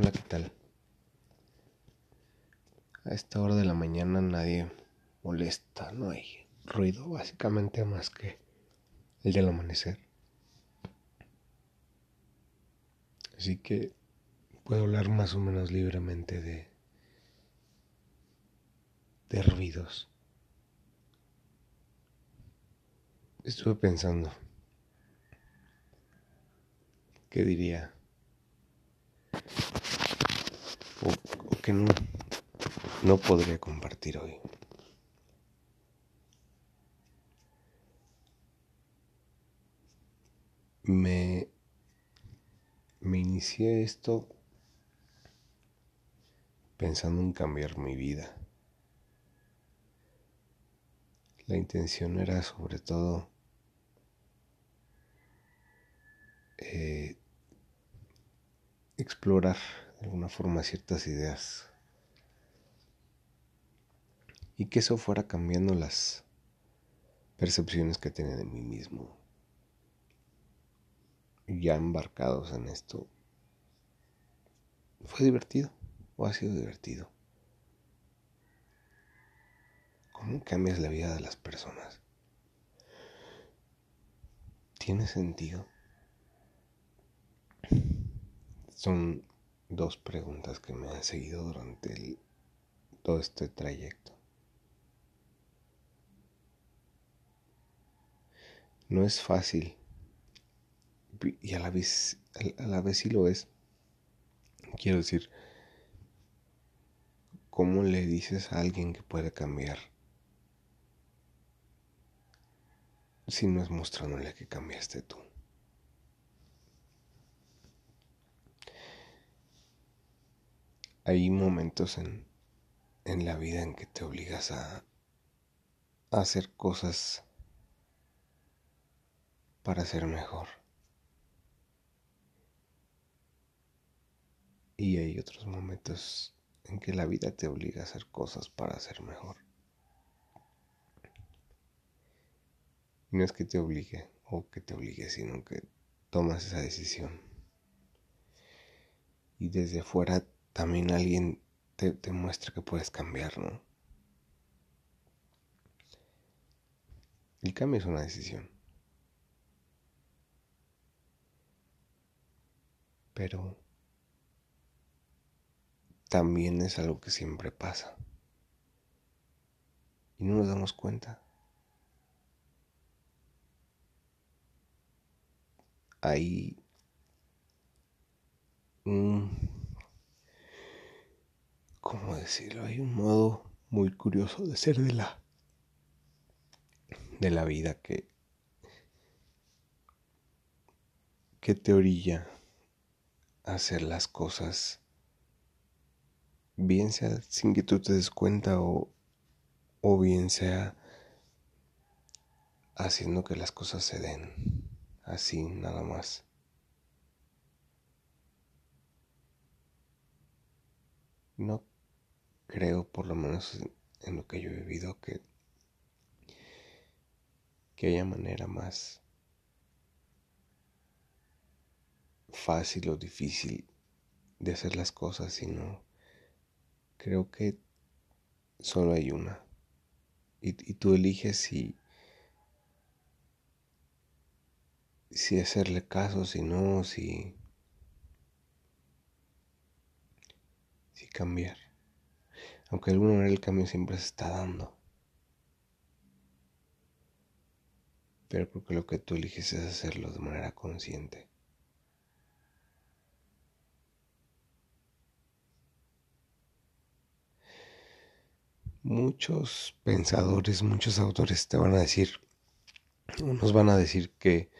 Hola, ¿qué tal? A esta hora de la mañana nadie molesta, no hay ruido básicamente más que el del amanecer. Así que puedo hablar más o menos libremente de, de ruidos. Estuve pensando, ¿qué diría? O, que no, no podría compartir hoy. Me, me inicié esto pensando en cambiar mi vida. La intención era sobre todo eh, explorar de alguna forma ciertas ideas y que eso fuera cambiando las percepciones que tenía de mí mismo. Ya embarcados en esto, fue divertido o ha sido divertido. ¿Cómo cambias la vida de las personas? ¿Tiene sentido? Son dos preguntas que me han seguido durante todo este trayecto. No es fácil y a la vez, a la vez sí lo es. Quiero decir, ¿cómo le dices a alguien que puede cambiar si no es mostrándole que cambiaste tú? Hay momentos en, en la vida en que te obligas a, a hacer cosas para ser mejor. Y hay otros momentos en que la vida te obliga a hacer cosas para ser mejor. no es que te obligue o que te obligue, sino que tomas esa decisión. Y desde afuera también alguien te, muestra que puedes cambiar, ¿no? El cambio es una decisión. Pero también es algo que siempre pasa. Y no nos damos cuenta. Hay un ¿cómo decirlo? Hay un modo muy curioso de ser de la de la vida que que te orilla a hacer las cosas bien sea sin que tú te des cuenta o, o bien sea haciendo que las cosas se den así nada más. No creo, por lo menos en lo que yo he vivido, que, que haya manera más fácil o difícil de hacer las cosas, sino creo que solo hay una. Y, y tú eliges si, si hacerle caso, si no, si, si cambiar. Aunque alguna manera el cambio siempre se está dando. Pero porque lo que tú eliges es hacerlo de manera consciente. Muchos pensadores, muchos autores te van a decir, unos van a decir que,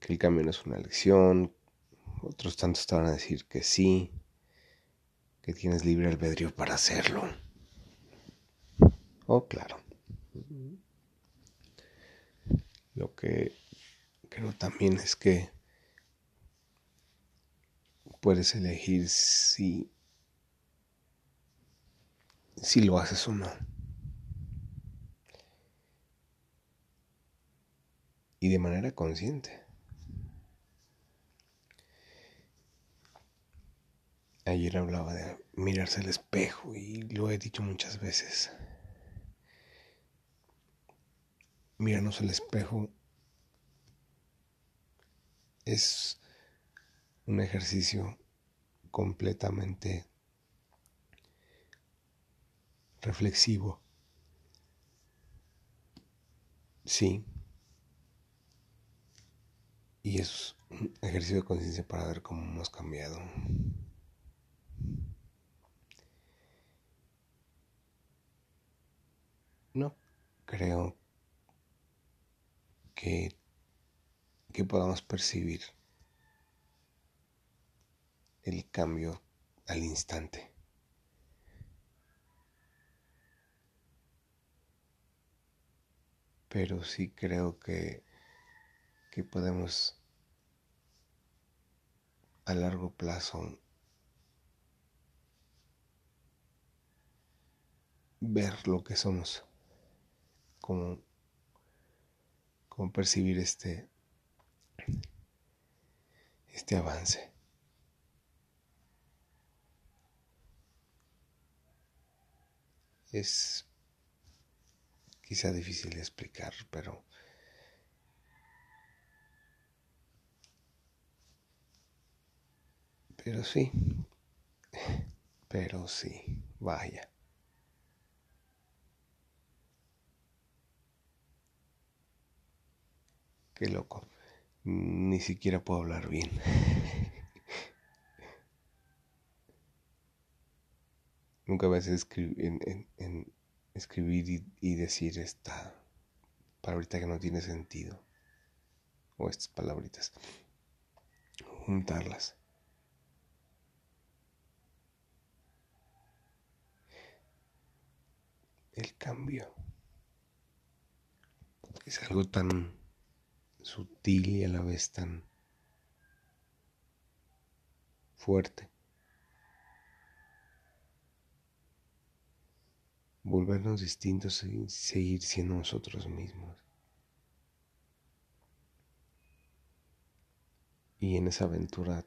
que el cambio no es una elección, otros tantos te van a decir que sí, que tienes libre albedrío para hacerlo. Oh, claro. Lo que creo también es que puedes elegir si si lo haces o no. Y de manera consciente. Ayer hablaba de mirarse al espejo y lo he dicho muchas veces. Mirarnos al espejo es un ejercicio completamente reflexivo. Sí. Y es un ejercicio de conciencia para ver cómo hemos cambiado. No creo que, que podamos percibir el cambio al instante. Pero sí creo que, que podemos a largo plazo ver lo que somos, como, como percibir este, este avance. Es quizá difícil de explicar, pero pero sí, pero sí, vaya. Qué loco. Ni siquiera puedo hablar bien. Nunca vas a escribir, en, escribir y, decir esta palabrita que no tiene sentido. O estas palabritas. Juntarlas. El cambio es algo tan sutil y a la vez tan fuerte. Volvernos distintos y seguir siendo nosotros mismos. Y en esa aventura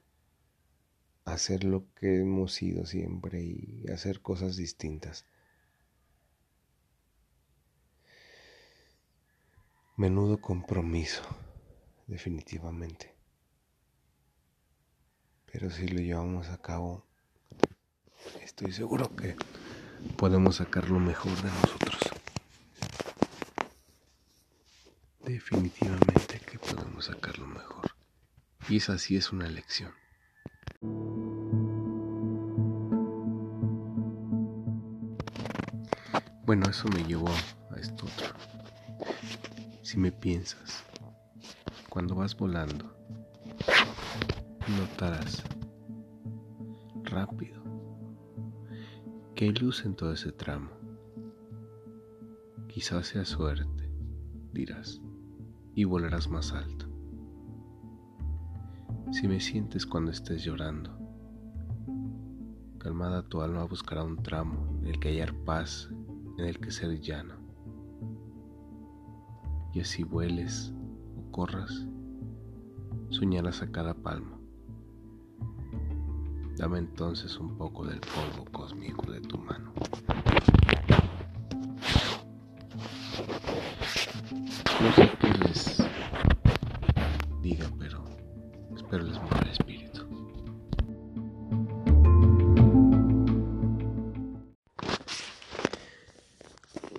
hacer lo que hemos sido siempre y hacer cosas distintas. Menudo compromiso definitivamente. Pero si lo llevamos a cabo, estoy seguro que podemos sacar lo mejor de nosotros. Definitivamente que podemos sacar lo mejor. Y esa sí es una lección. Bueno, eso me llevó a esto otro. Si me piensas, cuando vas volando, notarás rápido que hay luz en todo ese tramo. Quizás sea suerte, dirás, y volarás más alto. Si me sientes cuando estés llorando, calmada tu alma buscará un tramo en el que hallar paz, en el que ser llano. Y así vueles corras, soñarás a cada palmo. Dame entonces un poco del polvo cósmico de tu mano. No sé qué les diga, pero espero les mueva el espíritu.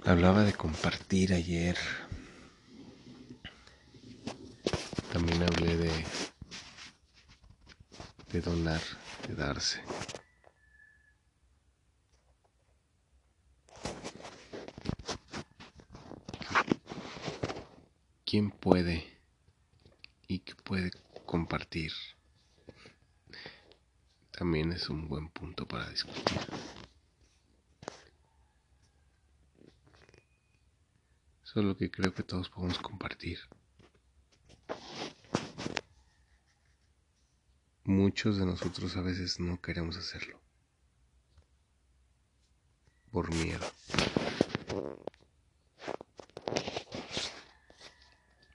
Hablaba de compartir ayer También hablé de, de donar, de darse. ¿Quién puede y qué puede compartir? También es un buen punto para discutir. Solo que creo que todos podemos compartir. Muchos de nosotros a veces no queremos hacerlo. Por miedo.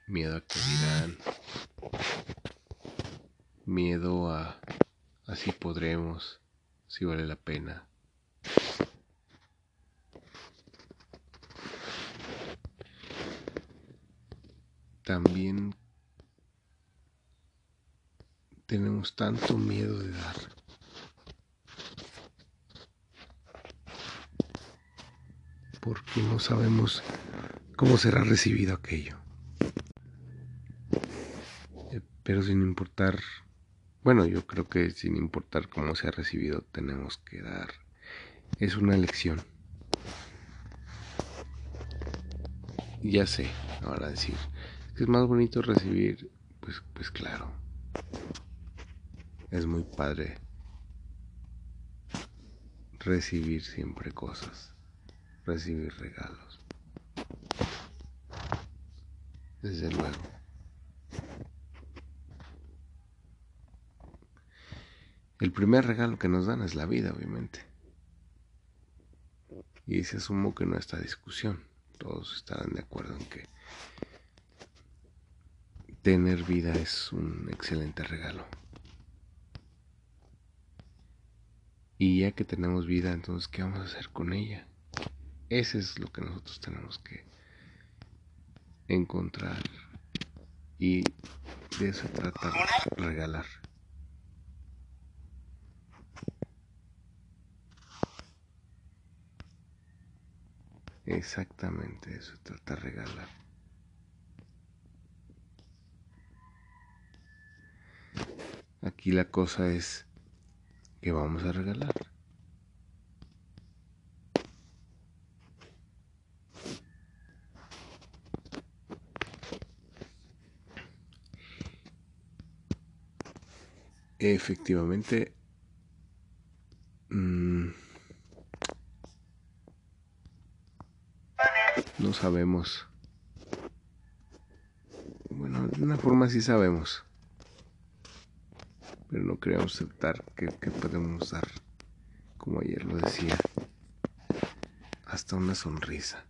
Miedo a que dirán. Miedo a así podremos, si vale la pena. También tenemos tanto miedo de dar. Porque no sabemos cómo será recibido aquello. Eh, pero sin importar, bueno, yo creo que sin importar cómo sea recibido, tenemos que dar. Es una elección. Ya sé, ahora decir, es más bonito recibir, pues, pues claro. Es muy padre recibir siempre cosas, recibir regalos. Desde luego. El primer regalo que nos dan es la vida, obviamente. Y se asumo que no está discusión. Todos estarán de acuerdo en que tener vida es un excelente regalo. Ya que tenemos vida, entonces, ¿qué vamos a hacer con ella? Ese es lo que nosotros tenemos que encontrar. Y de eso trata regalar. Exactamente, eso trata regalar. Aquí la cosa es que vamos a regalar. Efectivamente, mmm, no sabemos. Bueno, de una forma sí sabemos pero no queremos aceptar que, podemos dar, como ayer lo decía, hasta una sonrisa.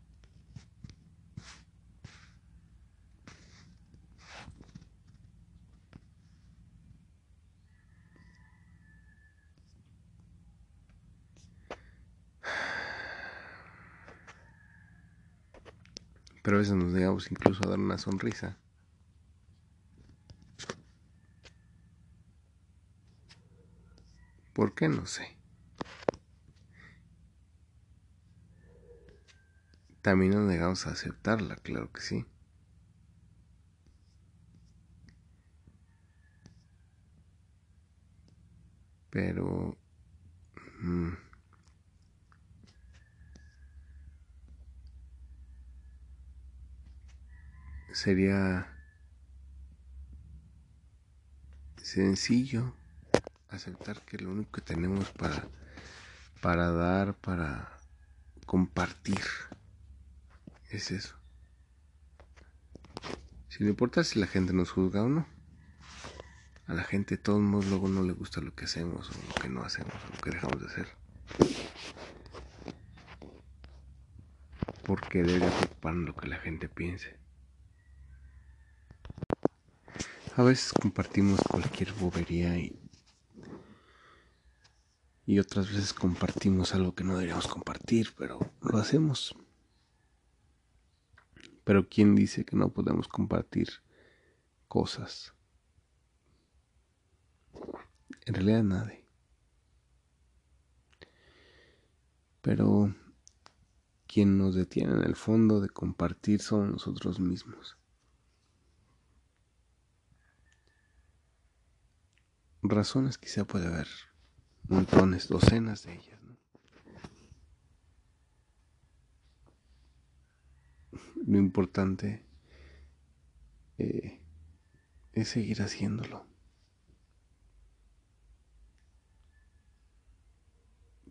Pero a veces nos negamos incluso a dar una sonrisa. ¿Por qué? No sé. También nos negamos a aceptarla, claro que sí. Pero... Mm, sería sencillo aceptar que lo único que tenemos para, para dar, para compartir, es eso. Sin importar si la gente nos juzga o no. A la gente de todos modos luego no le gusta lo que hacemos o lo que no hacemos o lo que dejamos de hacer. Porque debe ocupar lo que la gente piense. A veces compartimos cualquier bobería y y otras veces compartimos algo que no deberíamos compartir, pero lo hacemos. Pero ¿quién dice que no podemos compartir cosas? En realidad nadie. Pero quien nos detiene en el fondo de compartir son nosotros mismos. Razones quizá puede haber montones, docenas de ellas. Lo importante eh, es seguir haciéndolo.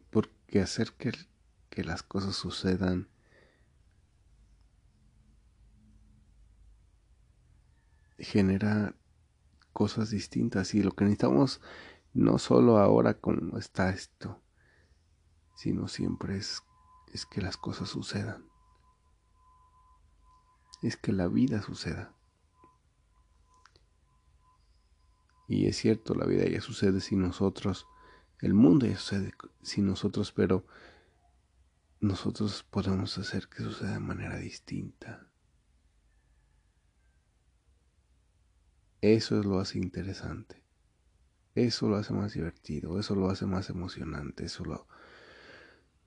Porque hacer que, que las cosas sucedan genera cosas distintas y lo que necesitamos no solo ahora como está esto, sino siempre es, es que las cosas sucedan. Es que la vida suceda. Y es cierto, la vida ya sucede si nosotros el mundo ya sucede sin nosotros, pero nosotros podemos hacer que suceda de manera distinta. Eso lo hace interesante. Eso lo hace más divertido, eso lo hace más emocionante, eso lo,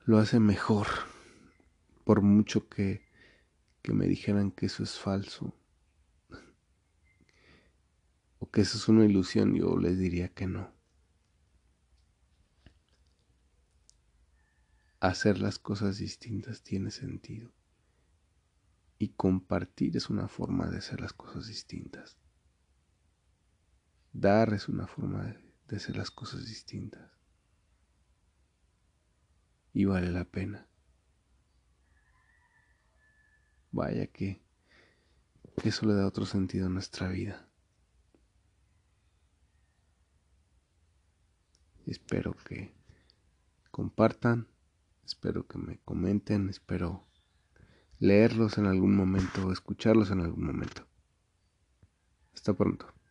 lo hace mejor. Por mucho que, que me dijeran que eso es falso o que eso es una ilusión, yo les diría que no. Hacer las cosas distintas tiene sentido. Y compartir es una forma de hacer las cosas distintas. Dar es una forma de, hacer las cosas distintas. Y vale la pena. Vaya que eso le da otro sentido a nuestra vida. Espero que compartan, espero que me comenten, espero leerlos en algún momento, escucharlos en algún momento. Hasta pronto.